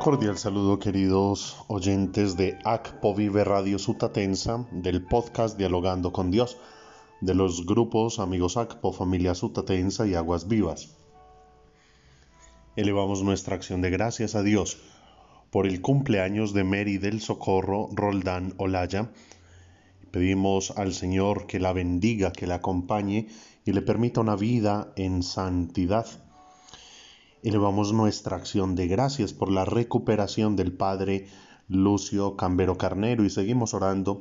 Cordial saludo queridos oyentes de ACPO Vive Radio Sutatensa, del podcast Dialogando con Dios, de los grupos Amigos ACPO, Familia Sutatensa y Aguas Vivas. Elevamos nuestra acción de gracias a Dios por el cumpleaños de Mary del Socorro Roldán Olaya. Pedimos al Señor que la bendiga, que la acompañe y le permita una vida en santidad. Elevamos nuestra acción de gracias por la recuperación del Padre Lucio Cambero Carnero y seguimos orando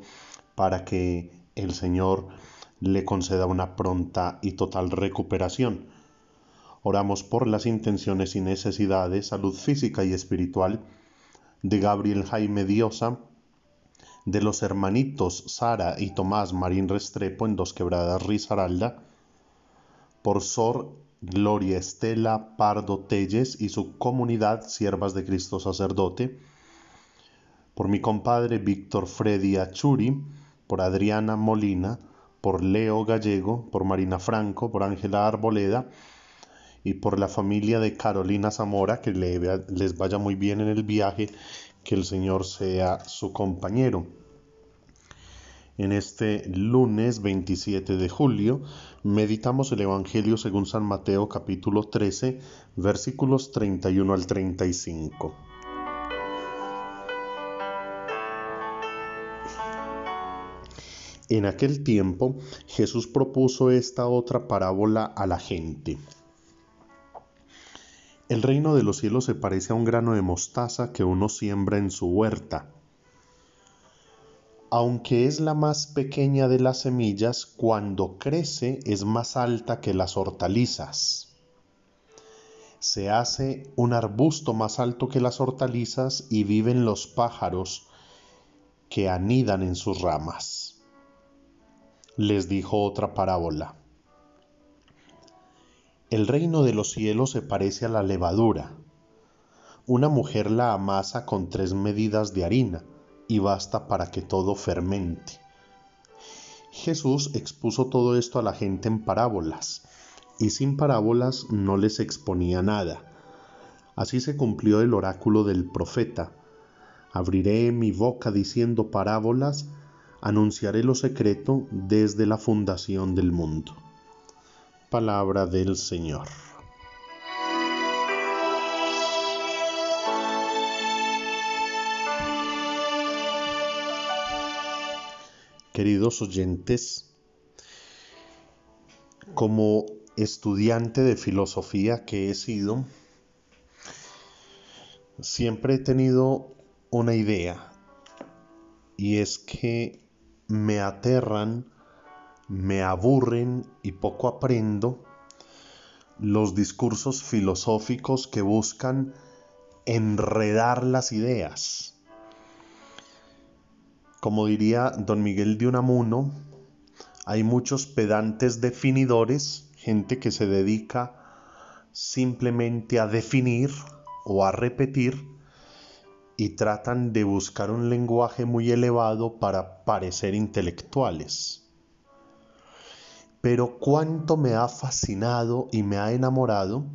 para que el Señor le conceda una pronta y total recuperación. Oramos por las intenciones y necesidades, salud física y espiritual de Gabriel Jaime Diosa, de los hermanitos Sara y Tomás Marín Restrepo en Dos Quebradas Risaralda, por Sor Gloria Estela Pardo Telles y su comunidad Siervas de Cristo Sacerdote, por mi compadre Víctor Freddy Achuri, por Adriana Molina, por Leo Gallego, por Marina Franco, por Ángela Arboleda y por la familia de Carolina Zamora, que les vaya muy bien en el viaje, que el Señor sea su compañero. En este lunes 27 de julio meditamos el Evangelio según San Mateo capítulo 13 versículos 31 al 35. En aquel tiempo Jesús propuso esta otra parábola a la gente. El reino de los cielos se parece a un grano de mostaza que uno siembra en su huerta aunque es la más pequeña de las semillas, cuando crece es más alta que las hortalizas. Se hace un arbusto más alto que las hortalizas y viven los pájaros que anidan en sus ramas. Les dijo otra parábola. El reino de los cielos se parece a la levadura. Una mujer la amasa con tres medidas de harina y basta para que todo fermente. Jesús expuso todo esto a la gente en parábolas, y sin parábolas no les exponía nada. Así se cumplió el oráculo del profeta. Abriré mi boca diciendo parábolas, anunciaré lo secreto desde la fundación del mundo. Palabra del Señor. Queridos oyentes, como estudiante de filosofía que he sido, siempre he tenido una idea y es que me aterran, me aburren y poco aprendo los discursos filosóficos que buscan enredar las ideas como diría don Miguel de Unamuno, hay muchos pedantes definidores, gente que se dedica simplemente a definir o a repetir y tratan de buscar un lenguaje muy elevado para parecer intelectuales. Pero cuánto me ha fascinado y me ha enamorado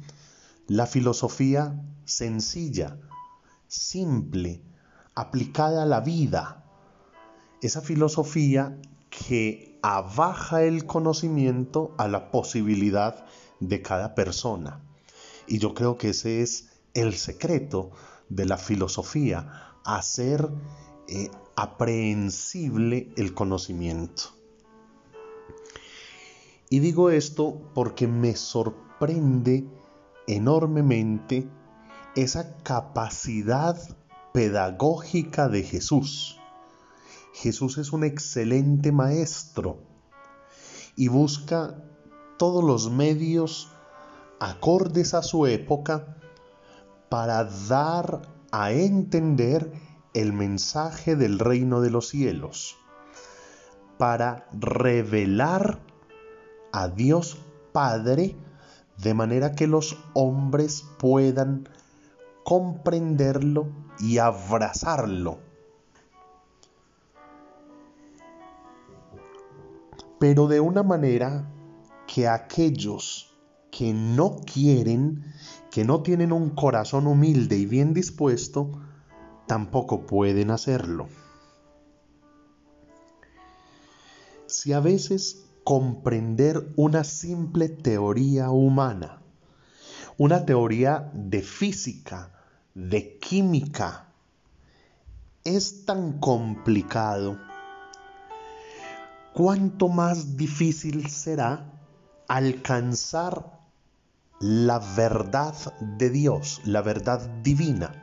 la filosofía sencilla, simple, aplicada a la vida, esa filosofía que abaja el conocimiento a la posibilidad de cada persona. Y yo creo que ese es el secreto de la filosofía, hacer eh, aprehensible el conocimiento. Y digo esto porque me sorprende enormemente esa capacidad pedagógica de Jesús Jesús es un excelente maestro y busca todos los medios acordes a su época para dar a entender el mensaje del reino de los cielos, para revelar a Dios Padre de manera que los hombres puedan comprenderlo y abrazarlo pero de una manera que aquellos que no quieren, que no tienen un corazón humilde y bien dispuesto, tampoco pueden hacerlo. Si a veces comprender una simple teoría humana, una teoría de física, de química, es tan complicado, cuánto más difícil será alcanzar la verdad de Dios, la verdad divina.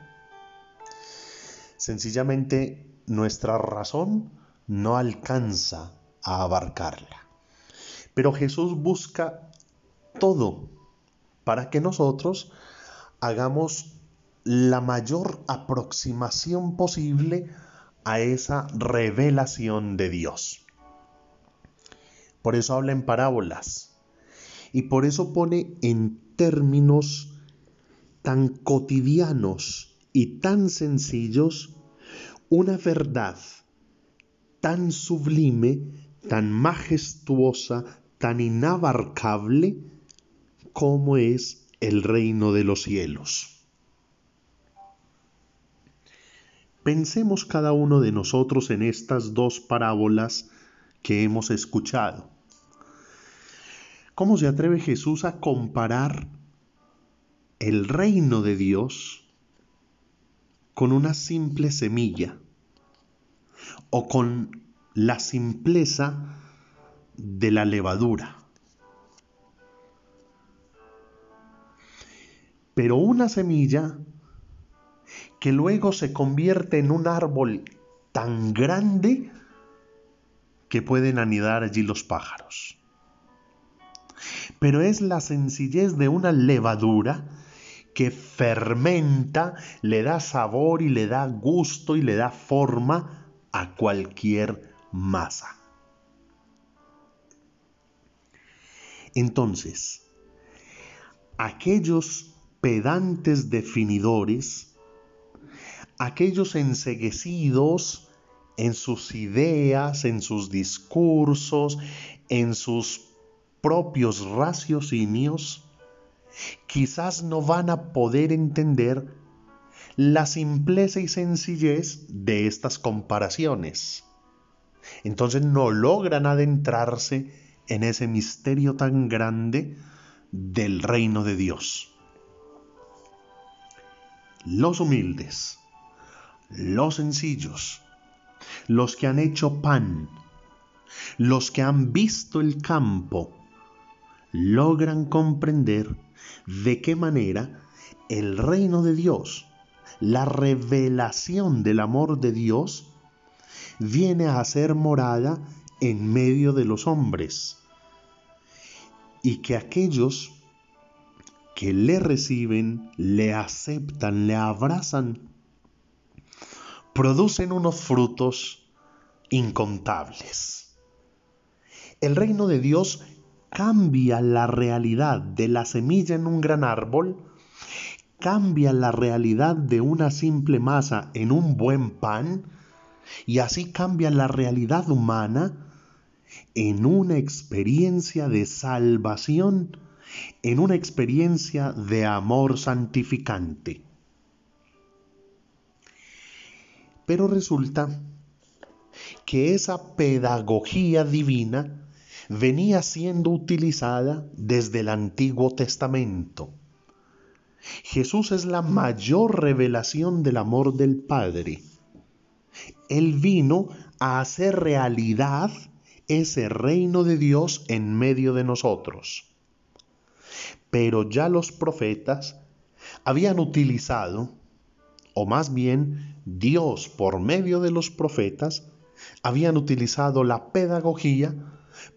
Sencillamente nuestra razón no alcanza a abarcarla. Pero Jesús busca todo para que nosotros hagamos la mayor aproximación posible a esa revelación de Dios. Por eso habla en parábolas y por eso pone en términos tan cotidianos y tan sencillos una verdad tan sublime, tan majestuosa, tan inabarcable como es el reino de los cielos. Pensemos cada uno de nosotros en estas dos parábolas que hemos escuchado. ¿Cómo se atreve Jesús a comparar el reino de Dios con una simple semilla o con la simpleza de la levadura? Pero una semilla que luego se convierte en un árbol tan grande que pueden anidar allí los pájaros. Pero es la sencillez de una levadura que fermenta, le da sabor y le da gusto y le da forma a cualquier masa. Entonces, aquellos pedantes definidores, aquellos enseguecidos en sus ideas, en sus discursos, en sus propios raciocinios, quizás no van a poder entender la simpleza y sencillez de estas comparaciones. Entonces no logran adentrarse en ese misterio tan grande del reino de Dios. Los humildes, los sencillos, los que han hecho pan, los que han visto el campo, logran comprender de qué manera el reino de Dios, la revelación del amor de Dios, viene a ser morada en medio de los hombres. Y que aquellos que le reciben, le aceptan, le abrazan, producen unos frutos incontables. El reino de Dios cambia la realidad de la semilla en un gran árbol, cambia la realidad de una simple masa en un buen pan, y así cambia la realidad humana en una experiencia de salvación, en una experiencia de amor santificante. Pero resulta que esa pedagogía divina venía siendo utilizada desde el Antiguo Testamento. Jesús es la mayor revelación del amor del Padre. Él vino a hacer realidad ese reino de Dios en medio de nosotros. Pero ya los profetas habían utilizado o más bien Dios por medio de los profetas, habían utilizado la pedagogía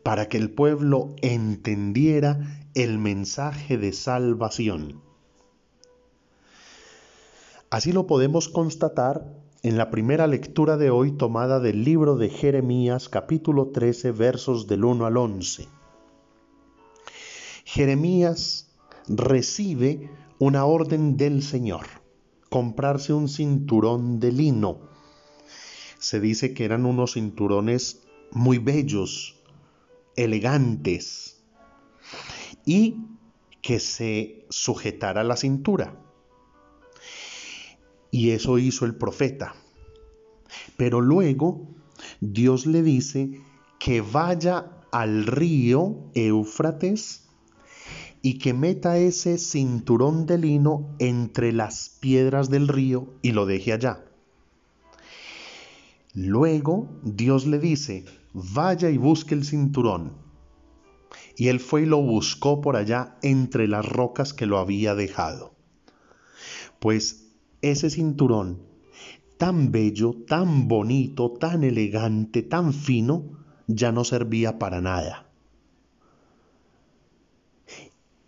para que el pueblo entendiera el mensaje de salvación. Así lo podemos constatar en la primera lectura de hoy tomada del libro de Jeremías capítulo 13 versos del 1 al 11. Jeremías recibe una orden del Señor comprarse un cinturón de lino. Se dice que eran unos cinturones muy bellos, elegantes, y que se sujetara la cintura. Y eso hizo el profeta. Pero luego Dios le dice que vaya al río Éufrates y que meta ese cinturón de lino entre las piedras del río y lo deje allá. Luego Dios le dice, vaya y busque el cinturón. Y él fue y lo buscó por allá entre las rocas que lo había dejado. Pues ese cinturón, tan bello, tan bonito, tan elegante, tan fino, ya no servía para nada.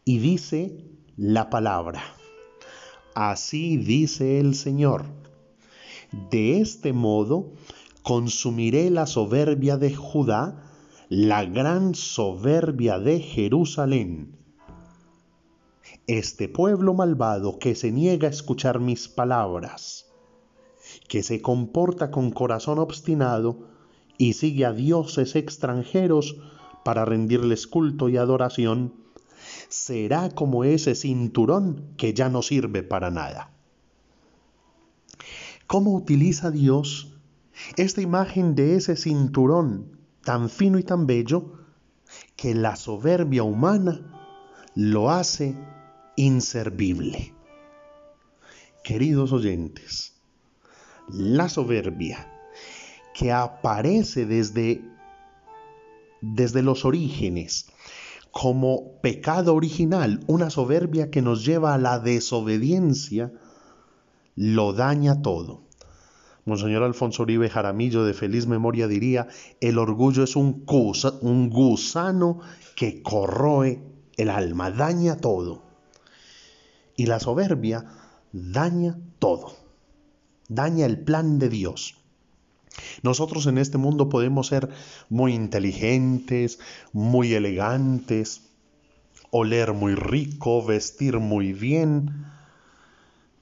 Y dice la palabra, así dice el Señor, de este modo consumiré la soberbia de Judá, la gran soberbia de Jerusalén. Este pueblo malvado que se niega a escuchar mis palabras, que se comporta con corazón obstinado y sigue a dioses extranjeros para rendirles culto y adoración, será como ese cinturón que ya no sirve para nada. ¿Cómo utiliza Dios esta imagen de ese cinturón tan fino y tan bello que la soberbia humana lo hace inservible. Queridos oyentes, la soberbia que aparece desde, desde los orígenes como pecado original, una soberbia que nos lleva a la desobediencia, lo daña todo. Monseñor Alfonso Uribe Jaramillo de feliz memoria diría, el orgullo es un, un gusano que corroe el alma, daña todo. Y la soberbia daña todo, daña el plan de Dios. Nosotros en este mundo podemos ser muy inteligentes, muy elegantes, oler muy rico, vestir muy bien,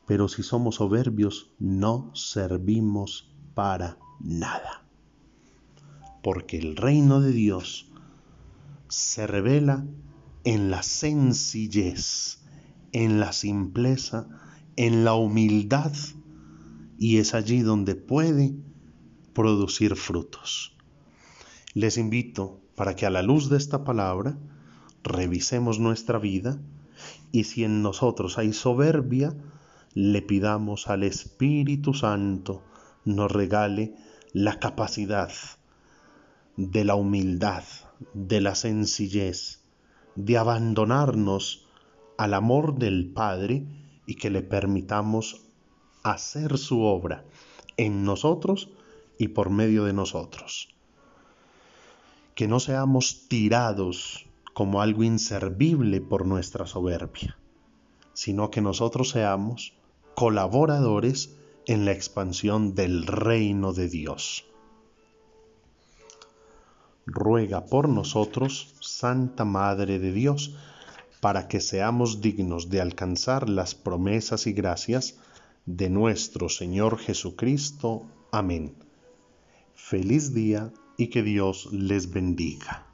pero si somos soberbios no servimos para nada. Porque el reino de Dios se revela en la sencillez, en la simpleza, en la humildad, y es allí donde puede producir frutos. Les invito para que a la luz de esta palabra revisemos nuestra vida y si en nosotros hay soberbia, le pidamos al Espíritu Santo nos regale la capacidad de la humildad, de la sencillez, de abandonarnos al amor del Padre y que le permitamos hacer su obra en nosotros y por medio de nosotros. Que no seamos tirados como algo inservible por nuestra soberbia, sino que nosotros seamos colaboradores en la expansión del reino de Dios. Ruega por nosotros, Santa Madre de Dios, para que seamos dignos de alcanzar las promesas y gracias de nuestro Señor Jesucristo. Amén. Feliz día y que Dios les bendiga.